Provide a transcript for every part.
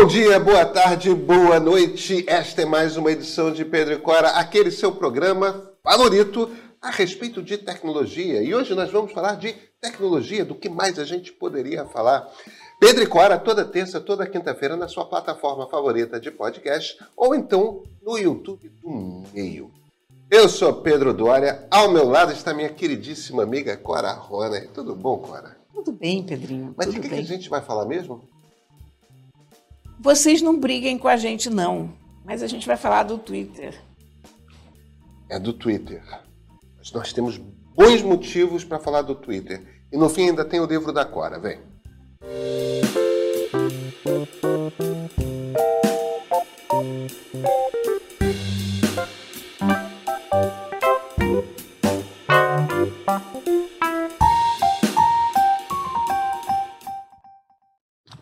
Bom dia, boa tarde, boa noite. Esta é mais uma edição de Pedro e Cora, aquele seu programa favorito a respeito de tecnologia. E hoje nós vamos falar de tecnologia, do que mais a gente poderia falar. Pedro e Cora, toda terça, toda quinta-feira, na sua plataforma favorita de podcast, ou então no YouTube do Meio. Eu sou Pedro Dória, ao meu lado está minha queridíssima amiga Cora Rona. Tudo bom, Cora? Tudo bem, Pedrinho. Mas o que, que bem. a gente vai falar mesmo? Vocês não briguem com a gente, não. Mas a gente vai falar do Twitter. É do Twitter. Mas nós temos bons motivos para falar do Twitter. E no fim ainda tem o livro da Cora, vem.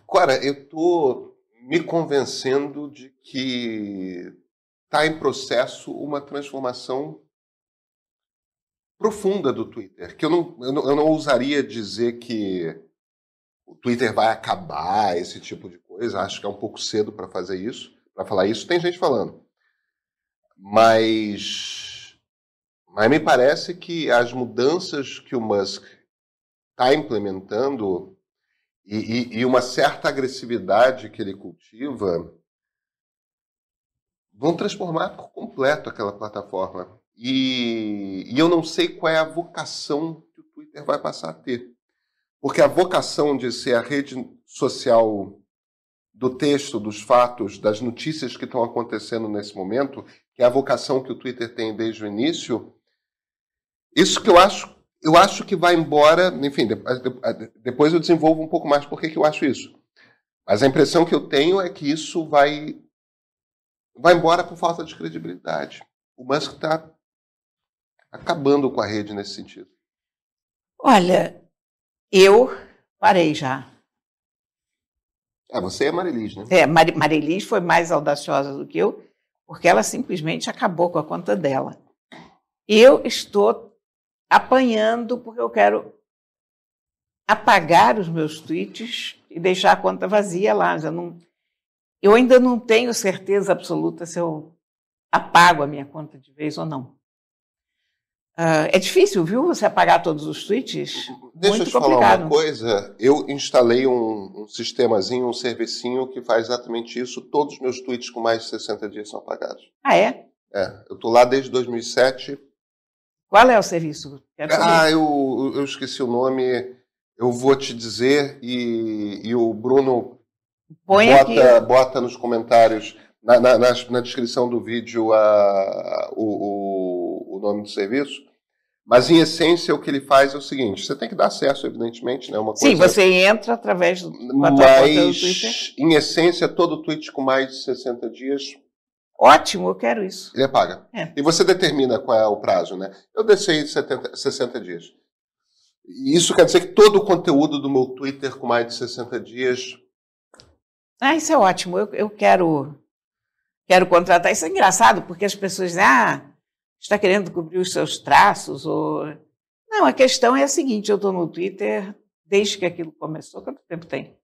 Cora, eu tô me convencendo de que está em processo uma transformação profunda do Twitter. Que eu não, eu não, eu não ousaria dizer que o Twitter vai acabar, esse tipo de coisa. Acho que é um pouco cedo para fazer isso, para falar isso. Tem gente falando. Mas, mas me parece que as mudanças que o Musk está implementando e, e, e uma certa agressividade que ele cultiva vão transformar por completo aquela plataforma. E, e, eu não sei qual é a vocação que o Twitter vai passar a ter. Porque a vocação de ser a rede social do texto, dos fatos, das notícias que estão acontecendo nesse momento, que é a vocação que o Twitter tem desde o início, isso que eu acho, eu acho que vai embora, enfim, depois eu desenvolvo um pouco mais por que eu acho isso. Mas a impressão que eu tenho é que isso vai vai embora por falta de credibilidade. O Musk está acabando com a rede nesse sentido. Olha, eu parei já. É, você é Marilis, né? É, Mar Marilis foi mais audaciosa do que eu, porque ela simplesmente acabou com a conta dela. Eu estou apanhando porque eu quero apagar os meus tweets e deixar a conta vazia lá. Já não, eu ainda não tenho certeza absoluta se eu apago a minha conta de vez ou não. Uh, é difícil, viu, você apagar todos os tweets? Deixa Muito eu te falar complicado. uma coisa. Eu instalei um, um sistemazinho, um servicinho que faz exatamente isso. Todos os meus tweets com mais de 60 dias são apagados. Ah, é? É, eu estou lá desde 2007. Qual é o serviço? Quero saber. Ah, eu, eu esqueci o nome. Eu vou te dizer e, e o Bruno Põe bota, aqui. bota nos comentários, na, na, na, na descrição do vídeo, a, o, o, o nome do serviço. Mas, em essência, o que ele faz é o seguinte: você tem que dar acesso, evidentemente, né? Uma coisa, Sim, você entra através do, conta do Twitter. mas, em essência, todo tweet com mais de 60 dias, Ótimo, eu quero isso. ele apaga. É. E você determina qual é o prazo, né? Eu deixei de 70, 60 dias. E Isso quer dizer que todo o conteúdo do meu Twitter com mais de 60 dias Ah, isso é ótimo. Eu, eu quero, quero contratar. Isso é engraçado, porque as pessoas dizem, ah, está querendo cobrir os seus traços. Ou... Não, a questão é a seguinte: eu estou no Twitter desde que aquilo começou. Quanto tempo tem?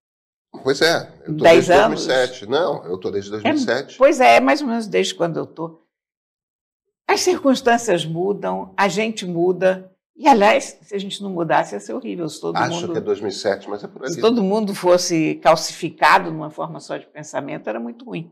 Pois é, eu estou Dez desde anos? 2007. Não, eu estou desde 2007. Pois é, é mais ou menos desde quando eu estou. As circunstâncias mudam, a gente muda. E, aliás, se a gente não mudasse, ia ser horrível. Se todo, Acho mundo, que é 2007, mas é por ali. se todo mundo fosse calcificado numa forma só de pensamento, era muito ruim.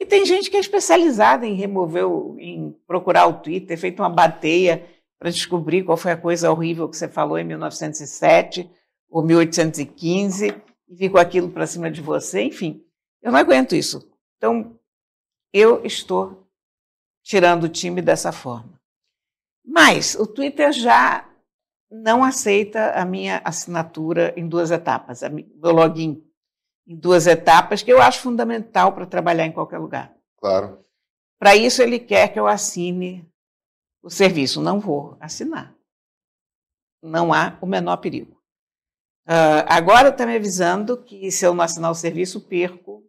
E tem gente que é especializada em remover, em procurar o Twitter, feito uma bateia para descobrir qual foi a coisa horrível que você falou em 1907 ou 1815 e vir com aquilo para cima de você. Enfim, eu não aguento isso. Então, eu estou tirando o time dessa forma. Mas o Twitter já não aceita a minha assinatura em duas etapas, mi- meu login em duas etapas, que eu acho fundamental para trabalhar em qualquer lugar. Claro. Para isso, ele quer que eu assine o serviço. Não vou assinar. Não há o menor perigo. Ah, agora está me avisando que se eu não assinar o serviço, perco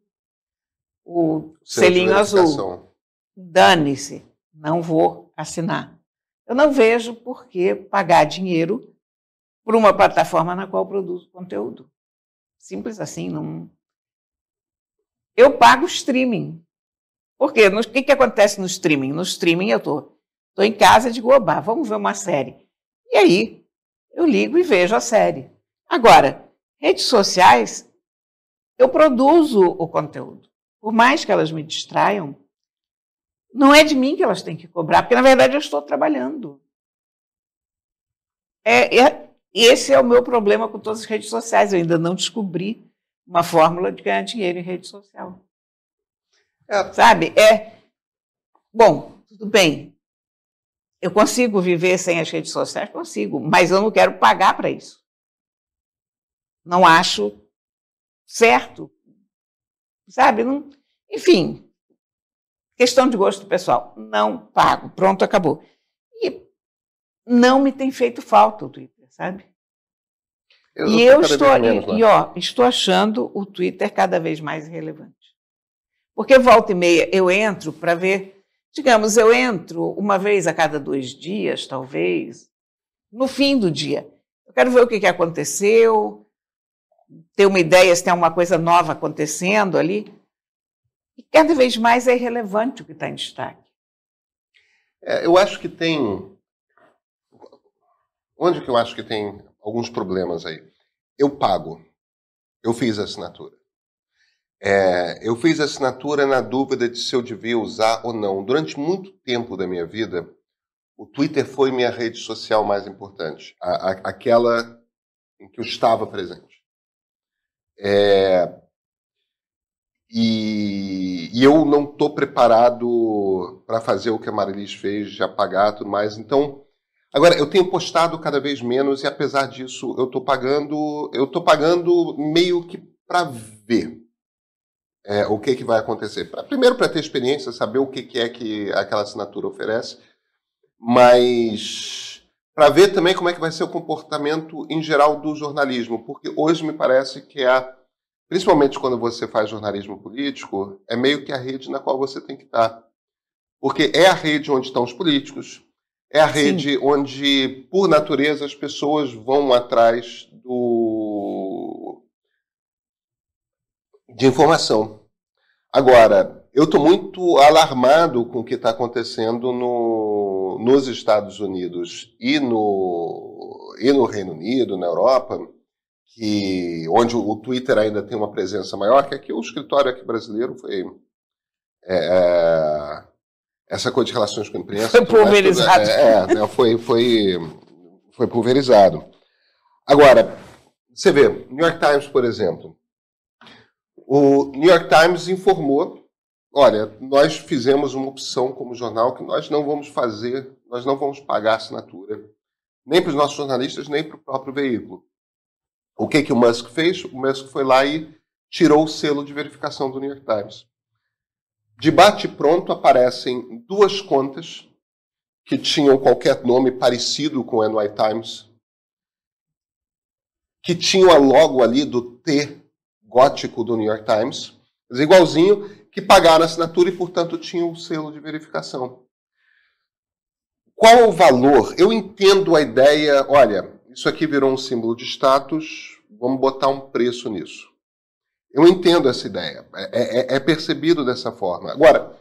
o de selinho azul. Dane-se, não vou assinar. Eu não vejo por que pagar dinheiro por uma plataforma na qual produzo conteúdo. Simples assim, não. eu pago streaming. Por quê? O que, que acontece no streaming? No streaming eu estou tô, tô em casa e digo, vamos ver uma série. E aí, eu ligo e vejo a série. Agora, redes sociais, eu produzo o conteúdo. Por mais que elas me distraiam, não é de mim que elas têm que cobrar, porque na verdade eu estou trabalhando. É, é, esse é o meu problema com todas as redes sociais. Eu ainda não descobri uma fórmula de ganhar dinheiro em rede social. É. Sabe? É. Bom, tudo bem. Eu consigo viver sem as redes sociais? Consigo, mas eu não quero pagar para isso. Não acho certo. Sabe? Não... Enfim, questão de gosto pessoal. Não pago. Pronto, acabou. E não me tem feito falta o Twitter, sabe? Eu e eu estou, e, e, ó, estou achando o Twitter cada vez mais relevante. Porque volta e meia eu entro para ver, digamos, eu entro uma vez a cada dois dias, talvez, no fim do dia. Eu quero ver o que, que aconteceu, ter uma ideia se tem alguma coisa nova acontecendo ali. E cada vez mais é irrelevante o que está em destaque. É, eu acho que tem. Onde que eu acho que tem alguns problemas aí? Eu pago. Eu fiz a assinatura. É, eu fiz a assinatura na dúvida de se eu devia usar ou não. Durante muito tempo da minha vida, o Twitter foi minha rede social mais importante, a, a, aquela em que eu estava presente. É, e, e, eu não estou preparado para fazer o que a Marilis fez, de apagar tudo mais. Então, agora eu tenho postado cada vez menos e apesar disso eu estou pagando, eu estou pagando meio que para ver é, o que, que vai acontecer. Pra, primeiro para ter experiência, saber o que, que é que aquela assinatura oferece, mas para ver também como é que vai ser o comportamento em geral do jornalismo, porque hoje me parece que é a principalmente quando você faz jornalismo político, é meio que a rede na qual você tem que estar. Porque é a rede onde estão os políticos, é a rede Sim. onde, por natureza, as pessoas vão atrás do de informação. Agora, eu estou muito alarmado com o que está acontecendo no, nos Estados Unidos e no, e no Reino Unido, na Europa, que onde o Twitter ainda tem uma presença maior, que aqui o escritório aqui brasileiro foi é, é essa coisa de relações com a imprensa foi pulverizado, é, é, né, foi foi foi pulverizado. Agora você vê, New York Times, por exemplo, o New York Times informou, olha, nós fizemos uma opção como jornal que nós não vamos fazer, nós não vamos pagar assinatura nem para os nossos jornalistas nem para o próprio veículo. O que, que o Musk fez? O Musk foi lá e tirou o selo de verificação do New York Times. De bate pronto aparecem duas contas que tinham qualquer nome parecido com o NY Times, que tinham a logo ali do T gótico do New York Times, mas igualzinho, que pagaram a assinatura e, portanto, tinham o selo de verificação. Qual o valor? Eu entendo a ideia, olha, isso aqui virou um símbolo de status, vamos botar um preço nisso. Eu entendo essa ideia, é, é, é percebido dessa forma. Agora,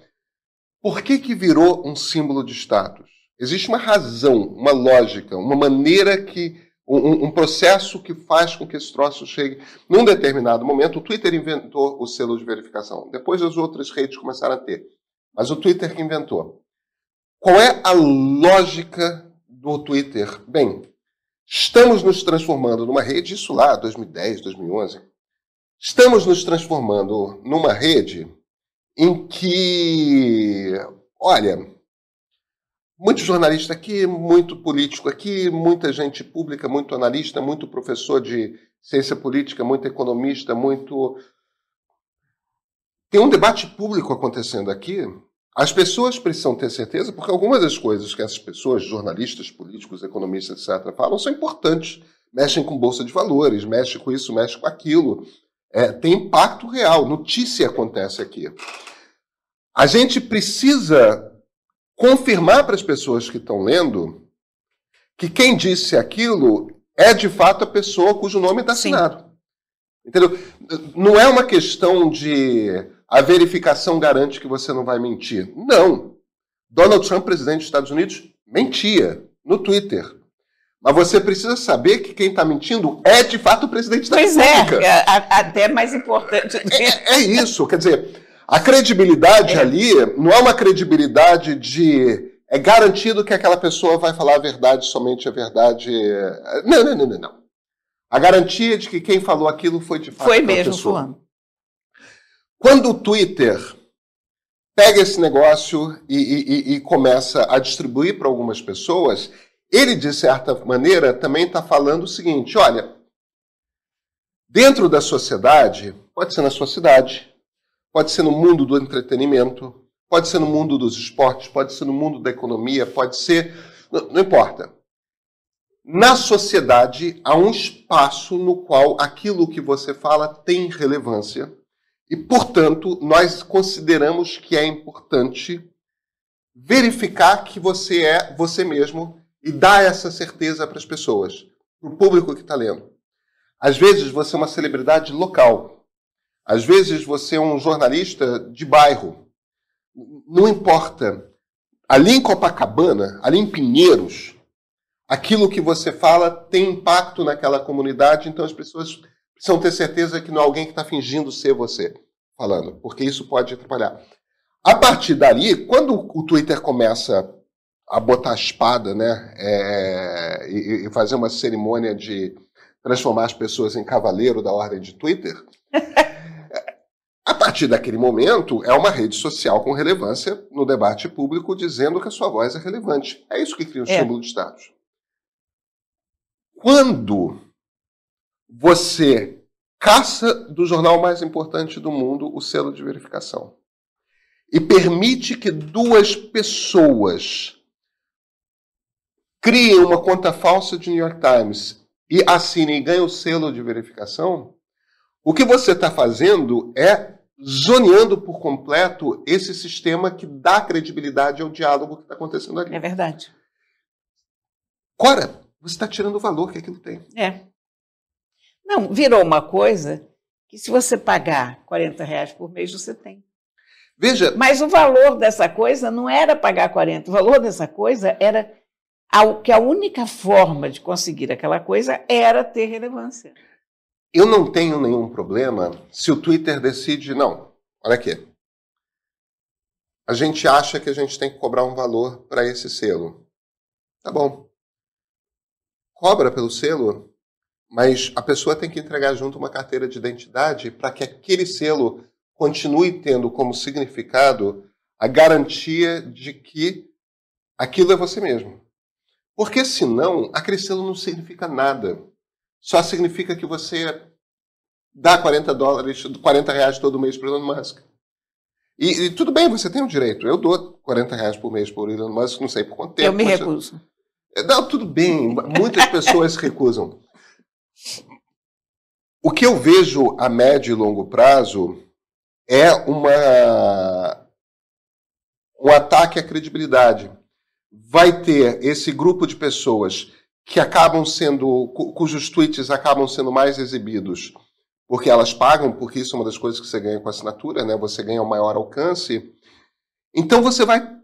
por que, que virou um símbolo de status? Existe uma razão, uma lógica, uma maneira que. Um, um, processo que faz com que esse troço chegue. Num determinado momento, o Twitter inventou o selo de verificação. Depois as outras redes começaram a ter. Mas o Twitter que inventou. Qual é a lógica do Twitter? Bem, Estamos nos transformando numa rede, isso lá, 2010, 2011. Estamos nos transformando numa rede em que, olha, muito jornalista aqui, muito político aqui, muita gente pública, muito analista, muito professor de ciência política, muito economista, muito. Tem um debate público acontecendo aqui as pessoas precisam ter certeza, porque algumas das coisas que essas pessoas, jornalistas, políticos, economistas, etc., falam são importantes. Mexem com bolsa de valores, mexem com isso, mexem com aquilo. É, tem impacto real. Notícia acontece aqui. A gente precisa confirmar para as pessoas que estão lendo que quem disse aquilo é de fato a pessoa cujo nome está assinado. Sim. Entendeu? Não é uma questão de a verificação garante que você não vai mentir. Não. Donald Trump, presidente dos Estados Unidos, mentia no Twitter. Mas você precisa saber que quem está mentindo é de fato o presidente da pois República. Pois é, até mais importante. É, é, isso, quer dizer, a credibilidade é. ali não é uma credibilidade de é garantido que aquela pessoa vai falar a verdade, somente a verdade. Não, não, não, não. não. A garantia de que quem falou aquilo foi de fato foi mesmo pessoa. Fulano. Quando o Twitter pega esse negócio e, e, e começa a distribuir para algumas pessoas, ele, de certa maneira, também está falando o seguinte: olha, dentro da sociedade, pode ser na sua cidade, pode ser no mundo do entretenimento, pode ser no mundo dos esportes, pode ser no mundo da economia, pode ser. Não, não importa. Na sociedade, há um espaço no qual aquilo que você fala tem relevância e, portanto, nós consideramos que é importante verificar que você é você mesmo e dar essa certeza para as pessoas, para o público que está lendo. Às vezes você é uma celebridade local, às vezes você é um jornalista de bairro. Não importa. Ali em Copacabana, ali em Pinheiros, aquilo que você fala tem impacto naquela comunidade, então as pessoas precisam ter certeza que não é alguém que está fingindo ser você falando, porque isso pode atrapalhar. A partir dali, quando o Twitter começa a botar a espada, né, é, e, e, fazer uma cerimônia de transformar as pessoas em cavaleiro da ordem de Twitter, a partir daquele momento é uma rede social com relevância no debate público, dizendo que a sua voz é relevante. É isso que cria o é. símbolo de status. Quando você caça do jornal mais importante do mundo o selo de verificação e permite que duas pessoas criem uma conta falsa de New York Times e assinem e ganhem o selo de verificação, o que você está fazendo é zoneando por completo esse sistema que dá credibilidade ao diálogo que está acontecendo ali. É verdade. Cora, você está tirando o valor que aquilo tem. É. Não, virou uma coisa que se você pagar 40 reais por mês, você tem. Veja. Mas o valor dessa coisa não era pagar 40, o valor dessa coisa era que a única forma de conseguir aquela coisa era ter relevância. Eu não tenho nenhum problema se o Twitter decide, não, olha aqui. A gente acha que a gente tem que cobrar um valor para esse selo. Tá bom. Cobra pelo selo mas a pessoa tem que entregar junto uma carteira de identidade para que aquele selo continue tendo como significado a garantia de que aquilo é você mesmo. Porque senão, aquele selo não significa nada. Só significa que você dá 40 dólares, 40 reais todo mês para o Elon Musk. E, e, tudo bem, você tem o direito. Eu dou 40 reais por mês por Elon Musk, não sei por quanto tempo. Eu me recuso. Não, tudo bem. Muitas pessoas se recusam. O que eu vejo a médio e longo prazo é uma um ataque à credibilidade. Vai ter esse grupo de pessoas que acabam sendo cujos tweets acabam sendo mais exibidos porque elas pagam, porque isso é uma das coisas que você ganha com a assinatura, né? Você ganha um maior alcance. Então você vai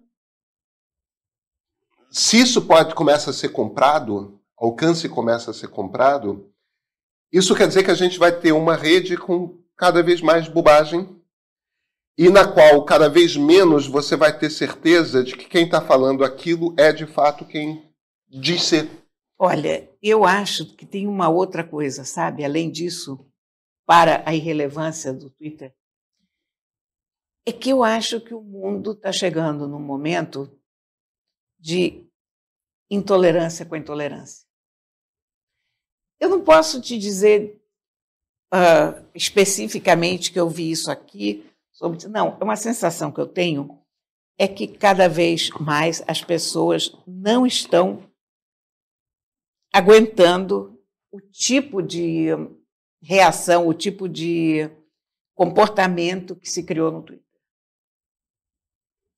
se isso pode começa a ser comprado, alcance começa a ser comprado, isso quer dizer que a gente vai ter uma rede com cada vez mais bobagem e na qual cada vez menos você vai ter certeza de que quem está falando aquilo é de fato quem diz ser. Olha, eu acho que tem uma outra coisa, sabe? Além disso, para a irrelevância do Twitter, é que eu acho que o mundo está chegando num momento de intolerância com intolerância. Eu não posso te dizer uh, especificamente que eu vi isso aqui. Sobre... Não, é uma sensação que eu tenho é que cada vez mais as pessoas não estão aguentando o tipo de reação, o tipo de comportamento que se criou no Twitter.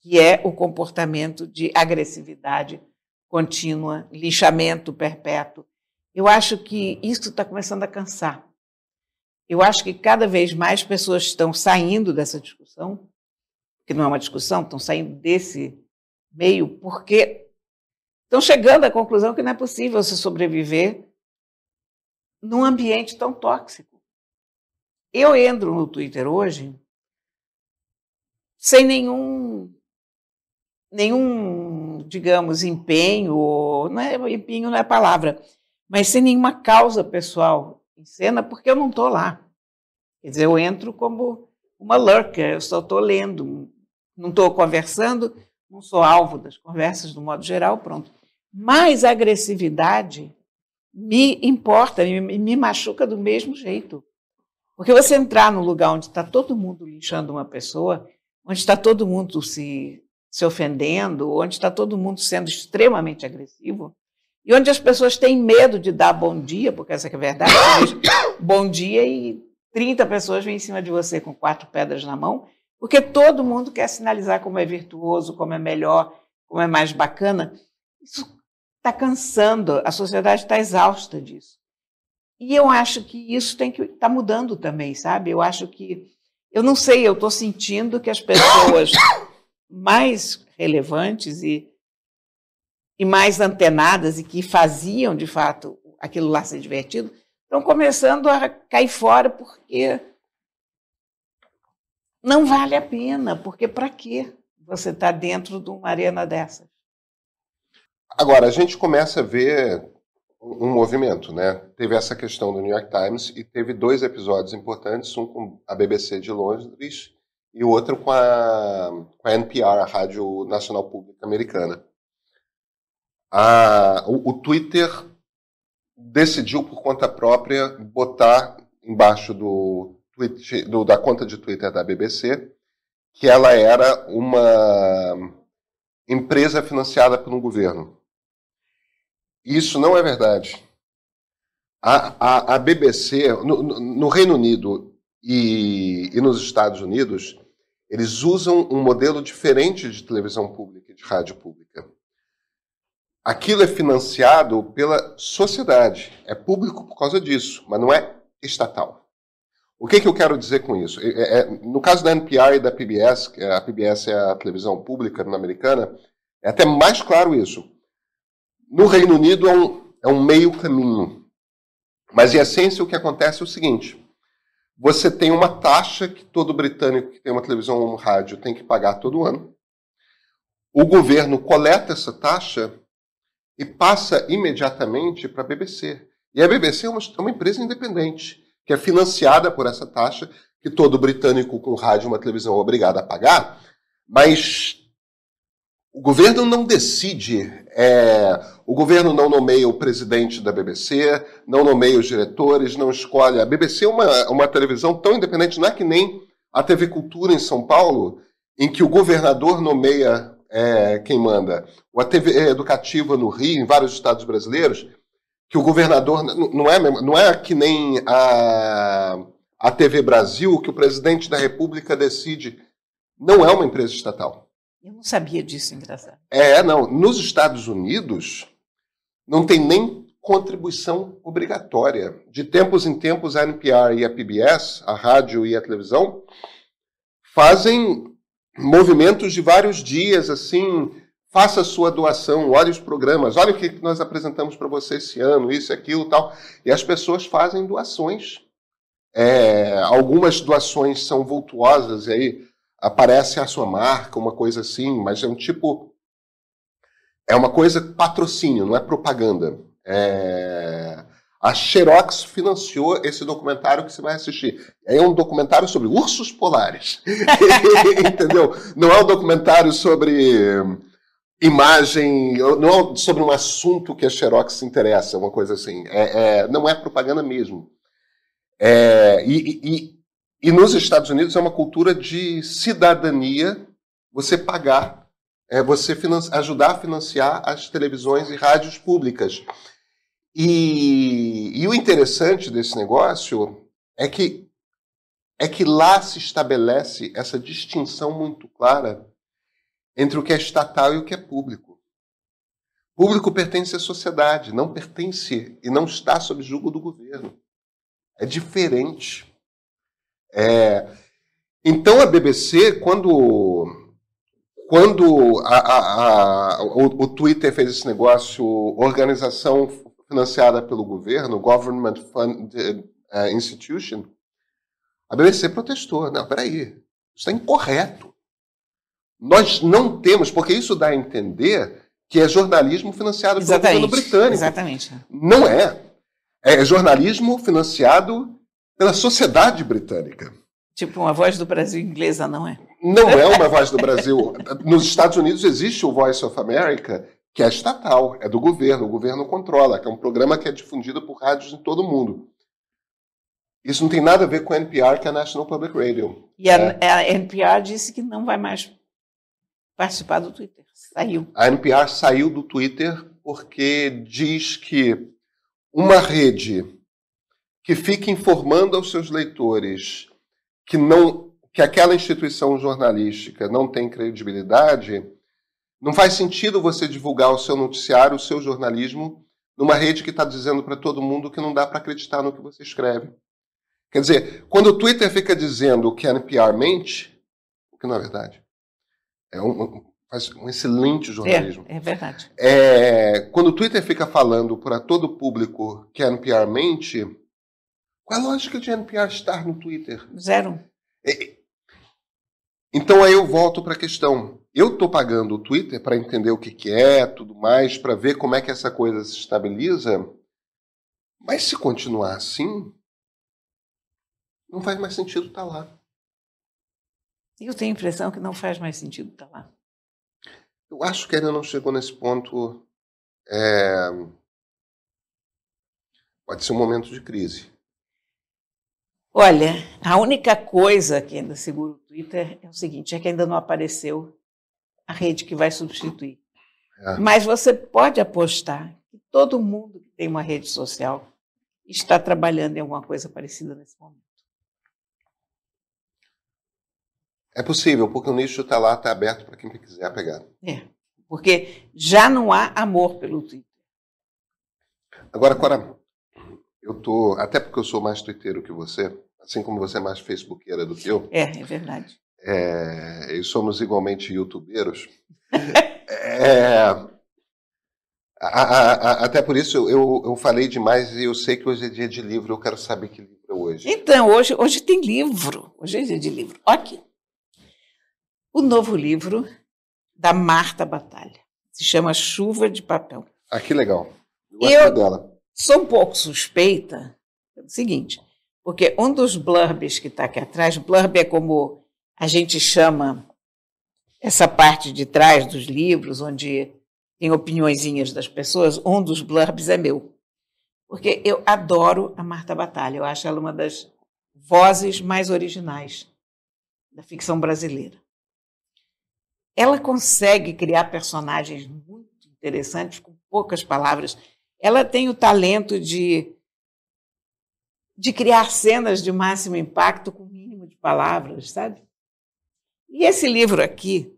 Que é o comportamento de agressividade contínua, lixamento perpétuo, eu acho que isso está começando a cansar. Eu acho que cada vez mais pessoas estão saindo dessa discussão que não é uma discussão, estão saindo desse meio porque estão chegando à conclusão que não é possível se sobreviver num ambiente tão tóxico. Eu entro no Twitter hoje sem nenhum nenhum, digamos, empenho, não é, empenho não é palavra, mas sem nenhuma causa pessoal em cena, porque eu não estou lá. Quer dizer, eu entro como uma lurker, eu só estou lendo, não estou conversando, não sou alvo das conversas, do modo geral, pronto. Mas a agressividade me importa, me, me machuca do mesmo jeito. Porque você entrar num lugar onde está todo mundo linchando uma pessoa, onde está todo mundo se, se ofendendo, onde está todo mundo sendo extremamente agressivo, e onde as pessoas têm medo de dar bom dia, porque essa é a verdade, bom dia e 30 pessoas vêm em cima de você com quatro pedras na mão, porque todo mundo quer sinalizar como é virtuoso, como é melhor, como é mais bacana. Isso está cansando, a sociedade está exausta disso. E eu acho que isso tem que estar tá mudando também, sabe? Eu acho que, eu não sei, eu estou sentindo que as pessoas mais relevantes e, e mais antenadas e que faziam, de fato, aquilo lá ser divertido, estão começando a cair fora porque não vale a pena, porque para que você está dentro de uma arena dessas? Agora, a gente começa a ver um movimento, né? Teve essa questão do New York Times e teve dois episódios importantes, um com a BBC de Londres e o outro com a, com a NPR, a Rádio Nacional Pública Americana. A, o, o Twitter decidiu por conta própria botar embaixo do tweet, do, da conta de Twitter da BBC, que ela era uma empresa financiada pelo governo. Isso não é verdade. A, a, a BBC, no, no, Reino Unido e, e nos Estados Unidos, eles usam um modelo diferente de televisão pública e de rádio pública. Aquilo é financiado pela sociedade. É público por causa disso, mas não é estatal. O que, que eu quero dizer com isso? É, é, no caso da NPR e da PBS, a PBS é a televisão pública americana, é até mais claro isso. No Reino Unido é um, é um meio caminho. Mas, em essência, o que acontece é o seguinte: você tem uma taxa que todo britânico que tem uma televisão ou um rádio tem que pagar todo ano. O governo coleta essa taxa e passa imediatamente para a BBC. E a BBC é uma, é uma empresa independente que é financiada por essa taxa, que todo britânico com rádio e uma televisão é obrigado a pagar, mas o governo não decide, é, o governo não nomeia o presidente da BBC, não nomeia os diretores, não escolhe. A BBC é uma, uma televisão tão independente, não é que nem a TV Cultura em São Paulo, em que o governador nomeia é, quem manda, ou a TV Educativa no Rio, em vários estados brasileiros, que o governador não é, não é que nem a, a TV Brasil, que o presidente da República decide. Não é uma empresa estatal. Eu não sabia disso, engraçado. É, não. Nos Estados Unidos, não tem nem contribuição obrigatória. De tempos em tempos, a NPR e a PBS, a rádio e a televisão, fazem movimentos de vários dias, assim, faça sua doação, olhe os programas, olha o que nós apresentamos para você esse ano, isso, aquilo, tal. E as pessoas fazem doações. É, algumas doações são vultuosas, e aí aparece a sua marca, uma coisa assim, mas é um tipo. É uma coisa patrocínio, não é propaganda. É, a Xerox financiou esse documentário que você vai assistir. É um documentário sobre ursos polares. Entendeu? Não é um documentário sobre imagem, não é sobre um assunto que a Xerox se interessa, uma coisa assim. É, é, não é propaganda mesmo. É, e, e, e, nos Estados Unidos é uma cultura de cidadania você pagar, é, você ajudar a financiar as televisões e rádios públicas. E, e o interessante desse negócio é que é que lá se estabelece essa distinção muito clara entre o que é estatal e o que é público. Público pertence à sociedade, não pertence e não está sob julgo do governo. É diferente. É, Então a BBC, quando, quando a, a, a, o, o, Twitter fez esse negócio, organização financiada pelo governo, Government Funded uh, Institution, a BBC protestou. Não, peraí, isso é incorreto. Nós não temos, porque isso dá a entender que é jornalismo financiado exatamente, pelo governo britânico. Exatamente. Não é. É jornalismo financiado pela sociedade britânica. Tipo uma voz do Brasil inglesa, não é? Não é uma voz do Brasil. Nos Estados Unidos existe o Voice of America, que é estatal, é do governo, o governo controla, que é um programa que é difundido por rádios em todo o mundo. Isso não tem nada a ver com a NPR, que é a National Public Radio. E a, é. a NPR disse que não vai mais participar do Twitter. Saiu. A NPR saiu do Twitter porque diz que uma rede que fica informando aos seus leitores que não que aquela instituição jornalística não tem credibilidade, não faz sentido você divulgar o seu noticiário, o seu jornalismo, numa rede que está dizendo para todo mundo que não dá para acreditar no que você escreve. Quer dizer, quando o Twitter fica dizendo que a NPR mente, o que não é verdade, é um, faz um excelente jornalismo. É, é verdade. É, quando o Twitter fica falando para todo o público que a NPR mente, qual a lógica de NPR estar no Twitter? Zero. É, então aí eu volto para a questão. Eu estou pagando o Twitter para entender o que, que é, tudo mais, para ver como é que essa coisa se estabiliza. Mas se continuar assim, não faz mais sentido estar tá lá. Eu tenho a impressão que não faz mais sentido estar tá lá. Eu acho que ainda não chegou nesse ponto. É... Pode ser um momento de crise. Olha, a única coisa que ainda segura o Twitter é o seguinte: é que ainda não apareceu a rede que vai substituir. É. Mas você pode apostar que todo mundo que tem uma rede social está trabalhando em alguma coisa parecida nesse momento. É possível, porque o nicho está lá, está aberto para quem quiser pegar. É, porque já não há amor pelo Twitter. Agora, Cora, eu tô, até porque eu sou mais twitteiro que você, assim como você é mais facebookeira do que eu. É, é verdade. É, e somos igualmente youtubeiros. é, a, a, a, até por isso eu, eu falei demais e eu sei que hoje é dia de livro, eu quero saber que livro é hoje. Então, hoje, hoje tem livro. Hoje é dia de livro. Aqui o novo livro da Marta Batalha. Se chama Chuva de Papel. Ah, que legal. Eu, eu dela. Sou um pouco suspeita do seguinte, porque um dos blurbs que está aqui atrás, blurb é como a gente chama essa parte de trás dos livros, onde tem opiniõezinhas das pessoas, um dos blurbs é meu. Porque eu adoro a Marta Batalha, eu acho ela uma das vozes mais originais da ficção brasileira ela consegue criar personagens muito interessantes com poucas palavras. Ela tem o talento de, de criar cenas de máximo impacto com o mínimo de palavras, sabe? E esse livro aqui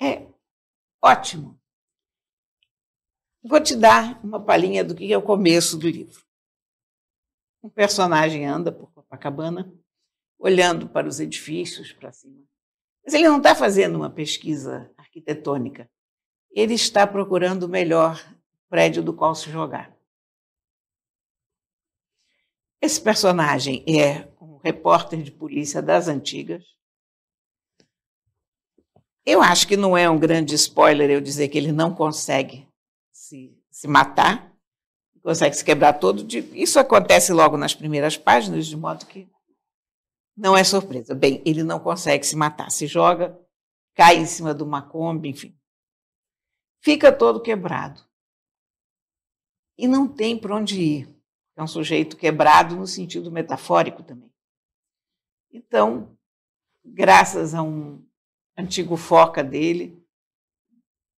é ótimo. Vou te dar uma palhinha do que é o começo do livro. Um personagem anda por Copacabana, olhando para os edifícios, para cima mas ele não está fazendo uma pesquisa arquitetônica. Ele está procurando o melhor prédio do qual se jogar. Esse personagem é um repórter de polícia das antigas. Eu acho que não é um grande spoiler eu dizer que ele não consegue se, se matar, consegue se quebrar todo. Isso acontece logo nas primeiras páginas, de modo que não é surpresa. Bem, ele não consegue se matar, se joga, cai em cima de uma Kombi, enfim. Fica todo quebrado. E não tem para onde ir. É um sujeito quebrado no sentido metafórico também. Então, graças a um antigo foca dele,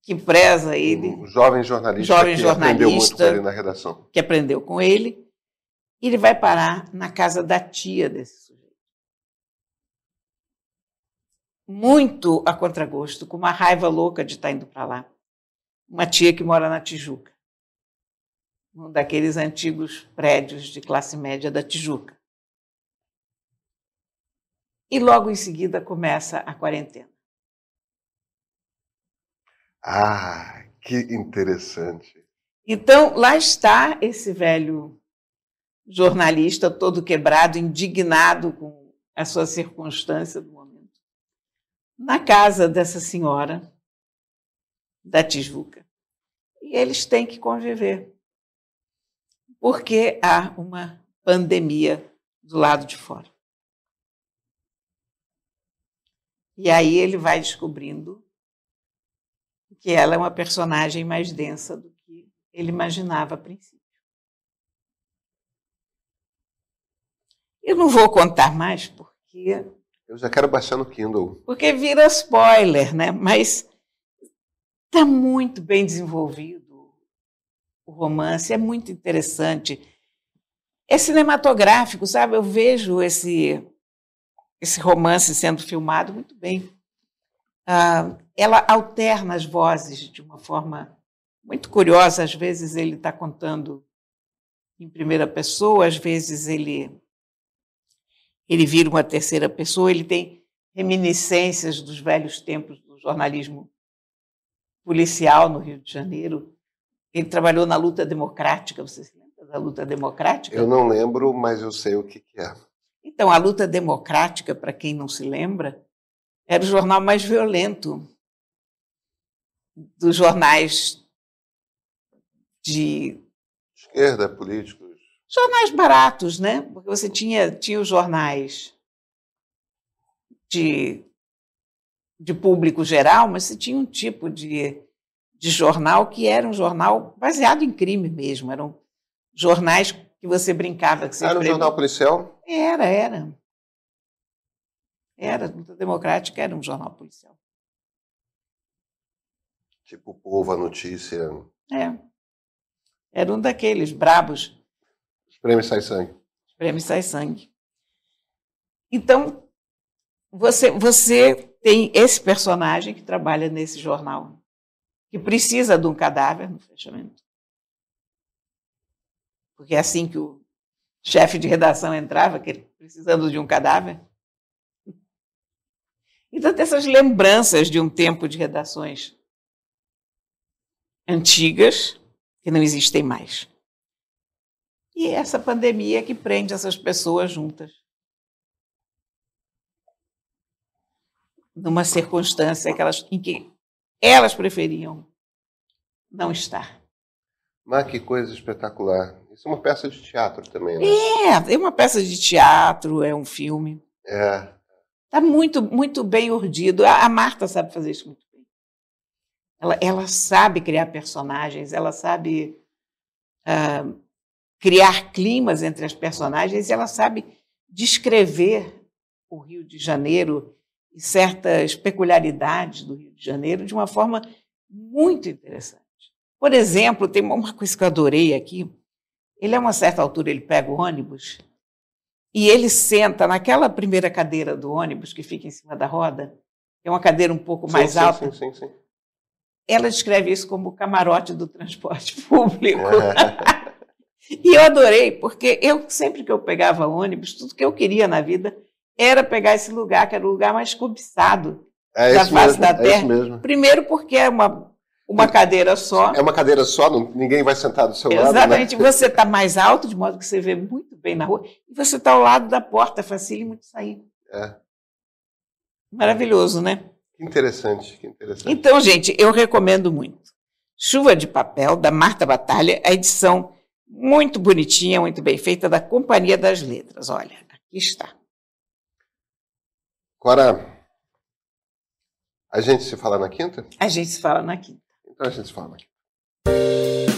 que preza ele. Um jovem jornalista jovem que jornalista, aprendeu muito com ele na redação. Que aprendeu com ele. Ele vai parar na casa da tia desse muito a contragosto, com uma raiva louca de estar indo para lá. Uma tia que mora na Tijuca, um daqueles antigos prédios de classe média da Tijuca. e logo em seguida começa a quarentena. Ah, que interessante. Então, lá está esse velho jornalista todo quebrado, indignado com a sua circunstância do momento, na casa dessa senhora da Tijuca. E eles têm que conviver, porque há uma pandemia do lado de fora. E aí ele vai descobrindo que ela é uma personagem mais densa do que ele imaginava a princípio. Eu não vou contar mais porque. Eu já quero baixar no Kindle. Porque vira spoiler, né? Mas está muito bem desenvolvido o romance, é muito interessante. É cinematográfico, sabe? Eu vejo esse, esse romance sendo filmado muito bem. Ah, ela alterna as vozes de uma forma muito curiosa. Às vezes ele está contando em primeira pessoa, às vezes ele ele vira uma terceira pessoa, ele tem reminiscências dos velhos tempos do jornalismo policial no Rio de Janeiro. Ele trabalhou na luta democrática, você se lembra da luta democrática? Eu não lembro, mas eu sei o que, que é. Então, a luta democrática, para quem não se lembra, era o jornal mais violento dos jornais de esquerda, políticos. Jornais baratos, né? Porque você tinha, tinha os jornais de, de público geral, mas você tinha um tipo de, de jornal que era um jornal baseado em crime mesmo. Eram jornais que você brincava. Que você era um jornal policial? Era, era. Era, a Luta Democrática era um jornal policial. Tipo Povo, a Notícia. É. Era um daqueles brabos. Prêmio Sai Sangue. Prêmio Sai Sangue. Então, você, você tem esse personagem que trabalha nesse jornal, que precisa de um cadáver no fechamento. Porque é assim que o chefe de redação entrava, precisando de um cadáver. Então, tem essas lembranças de um tempo de redações antigas que não existem mais. E é essa pandemia que prende essas pessoas juntas. Numa circunstância que elas, em que elas preferiam não estar. Mas que coisa espetacular. Isso é uma peça de teatro também, né? É, é uma peça de teatro, é um filme. É. Está muito, muito bem urdido. A, Marta sabe fazer isso muito bem. Ela, ela sabe criar personagens, ela sabe uh, criar climas entre as personagens, ela sabe descrever o Rio de Janeiro e certas peculiaridades do Rio de Janeiro de uma forma muito interessante. Por exemplo, tem uma coisa que eu adorei aqui. Ele, a uma certa altura, ele pega o ônibus e ele senta naquela primeira cadeira do ônibus que fica em cima da roda, que é uma cadeira um pouco sim, mais sim, alta. Sim, sim, sim. Ela descreve isso como o camarote do transporte público. e eu adorei, porque eu sempre que eu pegava ônibus, tudo que eu queria na vida era pegar esse lugar, que era o lugar mais cobiçado é da face mesmo, da é Terra. mesmo. Primeiro porque é uma, uma cadeira só. É uma cadeira só, não, ninguém vai sentar do seu lado. Exatamente. Né? Você está mais alto, de modo que você vê muito bem na rua, e você está ao lado da porta, facílimo de sair. É. Maravilhoso, né? Que interessante, que interessante. Então, gente, eu recomendo muito. Chuva de Papel, da Marta Batalha, a edição muito bonitinha, muito bem feita, da Companhia das Letras. Olha, aqui está. Agora, a gente se fala na quinta? A gente se fala na quinta. Então a gente se fala na quinta.